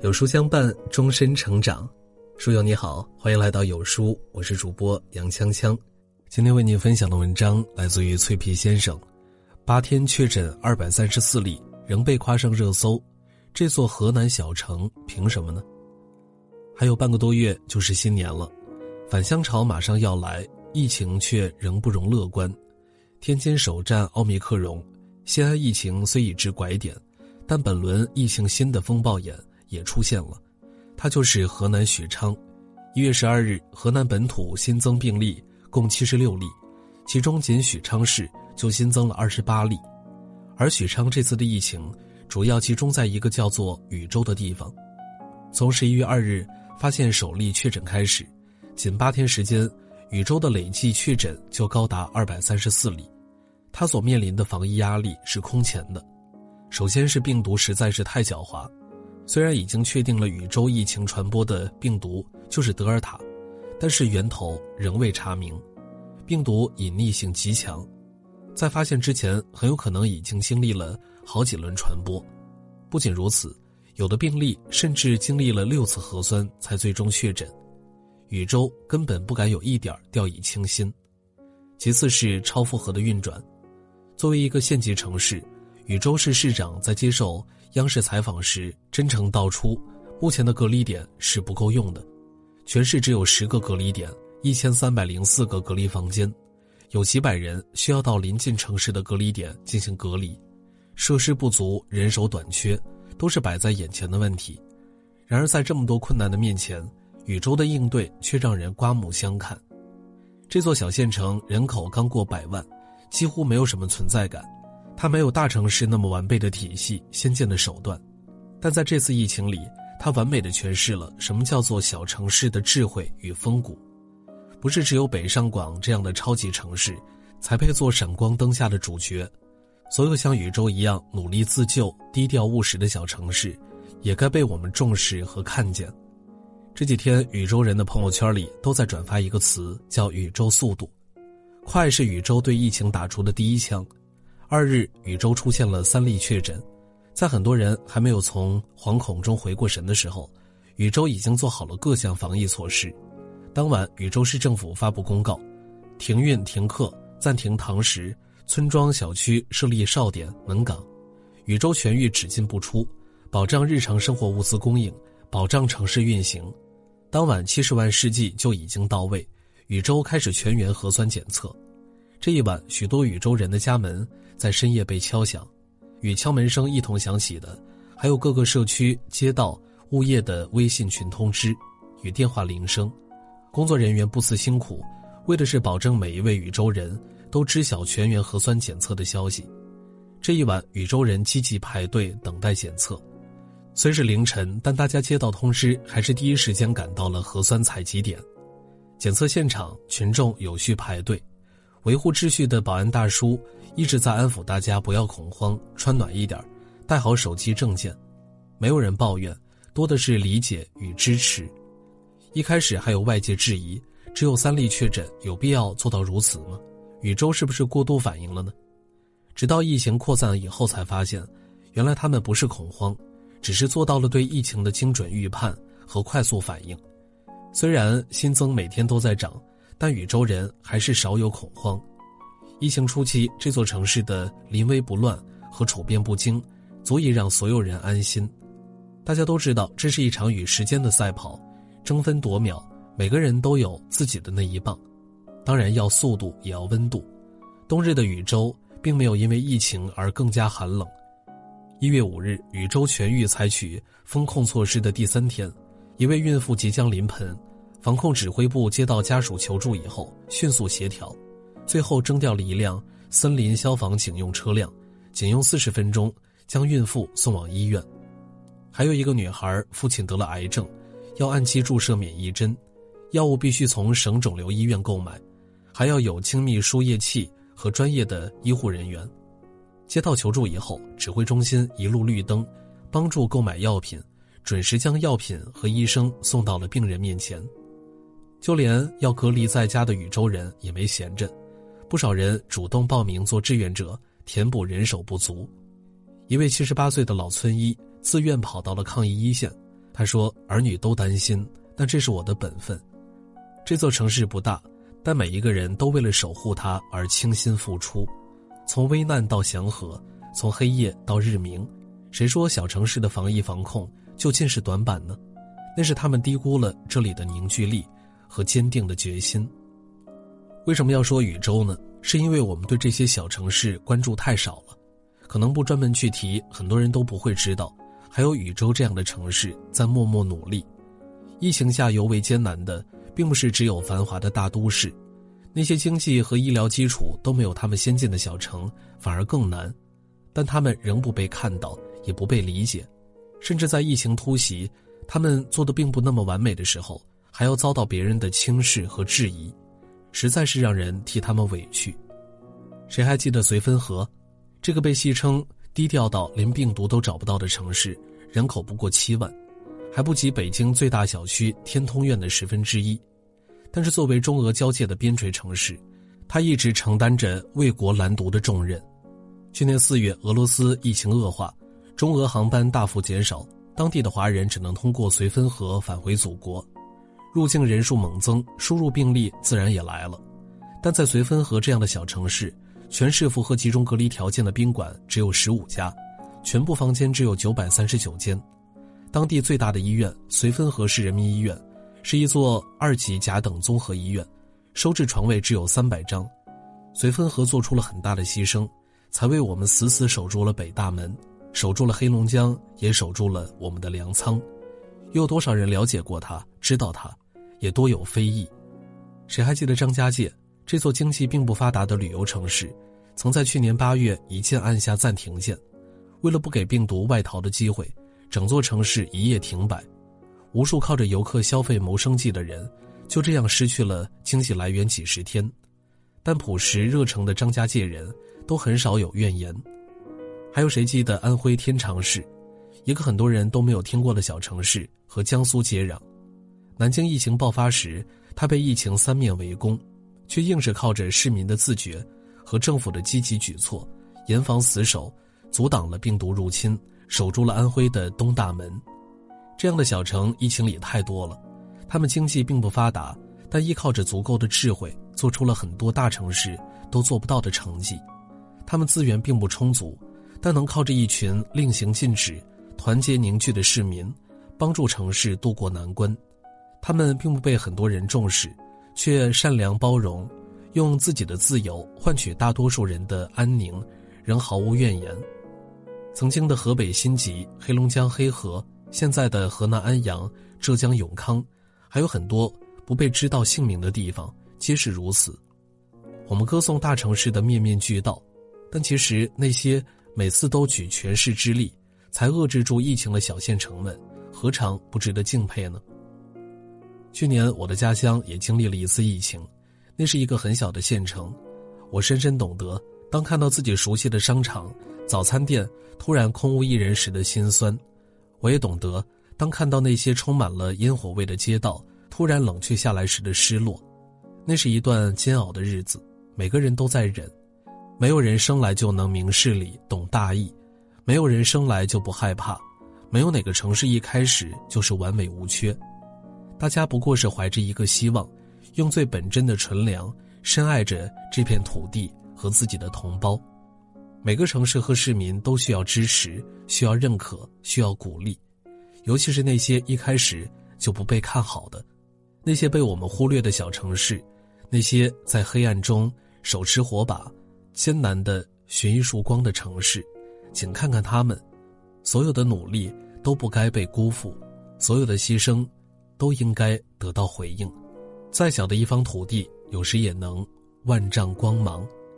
有书相伴，终身成长。书友你好，欢迎来到有书，我是主播杨锵锵。今天为您分享的文章来自于脆皮先生。八天确诊二百三十四例，仍被夸上热搜。这座河南小城凭什么呢？还有半个多月就是新年了，返乡潮马上要来，疫情却仍不容乐观。天津首战奥密克戎，西安疫情虽已至拐点，但本轮疫情新的风暴眼。也出现了，他就是河南许昌。一月十二日，河南本土新增病例共七十六例，其中仅许昌市就新增了二十八例。而许昌这次的疫情主要集中在一个叫做禹州的地方。从十一月二日发现首例确诊开始，仅八天时间，禹州的累计确诊就高达二百三十四例。他所面临的防疫压力是空前的。首先是病毒实在是太狡猾。虽然已经确定了宇宙疫情传播的病毒就是德尔塔，但是源头仍未查明，病毒隐匿性极强，在发现之前很有可能已经经历了好几轮传播。不仅如此，有的病例甚至经历了六次核酸才最终确诊。宇宙根本不敢有一点掉以轻心。其次是超负荷的运转，作为一个县级城市。禹州市市长在接受央视采访时真诚道出，目前的隔离点是不够用的，全市只有十个隔离点，一千三百零四个隔离房间，有几百人需要到临近城市的隔离点进行隔离，设施不足，人手短缺，都是摆在眼前的问题。然而在这么多困难的面前，禹州的应对却让人刮目相看。这座小县城人口刚过百万，几乎没有什么存在感。它没有大城市那么完备的体系、先进的手段，但在这次疫情里，它完美的诠释了什么叫做小城市的智慧与风骨。不是只有北上广这样的超级城市，才配做闪光灯下的主角。所有像禹州一样努力自救、低调务实的小城市，也该被我们重视和看见。这几天，禹州人的朋友圈里都在转发一个词，叫“禹州速度”，快是禹州对疫情打出的第一枪。二日，禹州出现了三例确诊，在很多人还没有从惶恐中回过神的时候，禹州已经做好了各项防疫措施。当晚，禹州市政府发布公告，停运停课，暂停堂食，村庄小区设立哨点门岗，禹州全域只进不出，保障日常生活物资供应，保障城市运行。当晚，七十万试剂就已经到位，禹州开始全员核酸检测。这一晚，许多禹州人的家门。在深夜被敲响，与敲门声一同响起的，还有各个社区、街道、物业的微信群通知与电话铃声。工作人员不辞辛苦，为的是保证每一位禹州人都知晓全员核酸检测的消息。这一晚，禹州人积极排队等待检测。虽是凌晨，但大家接到通知，还是第一时间赶到了核酸采集点。检测现场，群众有序排队。维护秩序的保安大叔一直在安抚大家不要恐慌，穿暖一点，带好手机证件。没有人抱怨，多的是理解与支持。一开始还有外界质疑，只有三例确诊，有必要做到如此吗？禹州是不是过度反应了呢？直到疫情扩散以后，才发现，原来他们不是恐慌，只是做到了对疫情的精准预判和快速反应。虽然新增每天都在涨。但禹州人还是少有恐慌。疫情初期，这座城市的临危不乱和处变不惊，足以让所有人安心。大家都知道，这是一场与时间的赛跑，争分夺秒，每个人都有自己的那一棒。当然，要速度，也要温度。冬日的禹州并没有因为疫情而更加寒冷。一月五日，禹州全域采取封控措施的第三天，一位孕妇即将临盆。防控指挥部接到家属求助以后，迅速协调，最后征调了一辆森林消防警用车辆，仅用四十分钟将孕妇送往医院。还有一个女孩，父亲得了癌症，要按期注射免疫针，药物必须从省肿瘤医院购买，还要有精密输液器和专业的医护人员。接到求助以后，指挥中心一路绿灯，帮助购买药品，准时将药品和医生送到了病人面前。就连要隔离在家的禹州人也没闲着，不少人主动报名做志愿者，填补人手不足。一位七十八岁的老村医自愿跑到了抗疫一线，他说：“儿女都担心，但这是我的本分。这座城市不大，但每一个人都为了守护它而倾心付出，从危难到祥和，从黑夜到日明。谁说小城市的防疫防控就尽是短板呢？那是他们低估了这里的凝聚力和坚定的决心。为什么要说宇宙呢？是因为我们对这些小城市关注太少了。”可能不专门去提，很多人都不会知道，还有禹州这样的城市在默默努力。疫情下尤为艰难的，并不是只有繁华的大都市，那些经济和医疗基础都没有他们先进的小城反而更难，但他们仍不被看到，也不被理解，甚至在疫情突袭，他们做的并不那么完美的时候，还要遭到别人的轻视和质疑，实在是让人替他们委屈。谁还记得绥芬河？这个被戏称低调到连病毒都找不到的城市，人口不过七万，还不及北京最大小区天通苑的十分之一。但是作为中俄交界的边陲城市，它一直承担着为国拦毒的重任。去年四月，俄罗斯疫情恶化，中俄航班大幅减少，当地的华人只能通过绥芬河返回祖国，入境人数猛增，输入病例自然也来了。但在绥芬河这样的小城市。全市符合集中隔离条件的宾馆只有十五家，全部房间只有九百三十九间。当地最大的医院绥芬河市人民医院，是一座二级甲等综合医院，收治床位只有三百张。绥芬河做出了很大的牺牲，才为我们死死守住了北大门，守住了黑龙江，也守住了我们的粮仓。又有多少人了解过他，知道他，也多有非议。谁还记得张家界？这座经济并不发达的旅游城市，曾在去年八月一键按下暂停键，为了不给病毒外逃的机会，整座城市一夜停摆，无数靠着游客消费谋生计的人，就这样失去了经济来源几十天。但朴实热诚的张家界人都很少有怨言。还有谁记得安徽天长市，一个很多人都没有听过的小城市，和江苏接壤。南京疫情爆发时，他被疫情三面围攻。却硬是靠着市民的自觉和政府的积极举措，严防死守，阻挡了病毒入侵，守住了安徽的东大门。这样的小城疫情里太多了，他们经济并不发达，但依靠着足够的智慧，做出了很多大城市都做不到的成绩。他们资源并不充足，但能靠着一群令行禁止、团结凝聚的市民，帮助城市渡过难关。他们并不被很多人重视。却善良包容，用自己的自由换取大多数人的安宁，仍毫无怨言。曾经的河北辛集、黑龙江黑河，现在的河南安阳、浙江永康，还有很多不被知道姓名的地方，皆是如此。我们歌颂大城市的面面俱到，但其实那些每次都举全市之力才遏制住疫情的小县城们，何尝不值得敬佩呢？去年我的家乡也经历了一次疫情，那是一个很小的县城，我深深懂得，当看到自己熟悉的商场、早餐店突然空无一人时的心酸，我也懂得，当看到那些充满了烟火味的街道突然冷却下来时的失落。那是一段煎熬的日子，每个人都在忍，没有人生来就能明事理、懂大义，没有人生来就不害怕，没有哪个城市一开始就是完美无缺。大家不过是怀着一个希望，用最本真的纯良，深爱着这片土地和自己的同胞。每个城市和市民都需要支持，需要认可，需要鼓励，尤其是那些一开始就不被看好的，那些被我们忽略的小城市，那些在黑暗中手持火把、艰难的寻一束光的城市，请看看他们，所有的努力都不该被辜负，所有的牺牲。都应该得到回应。再小的一方土地，有时也能万丈光芒。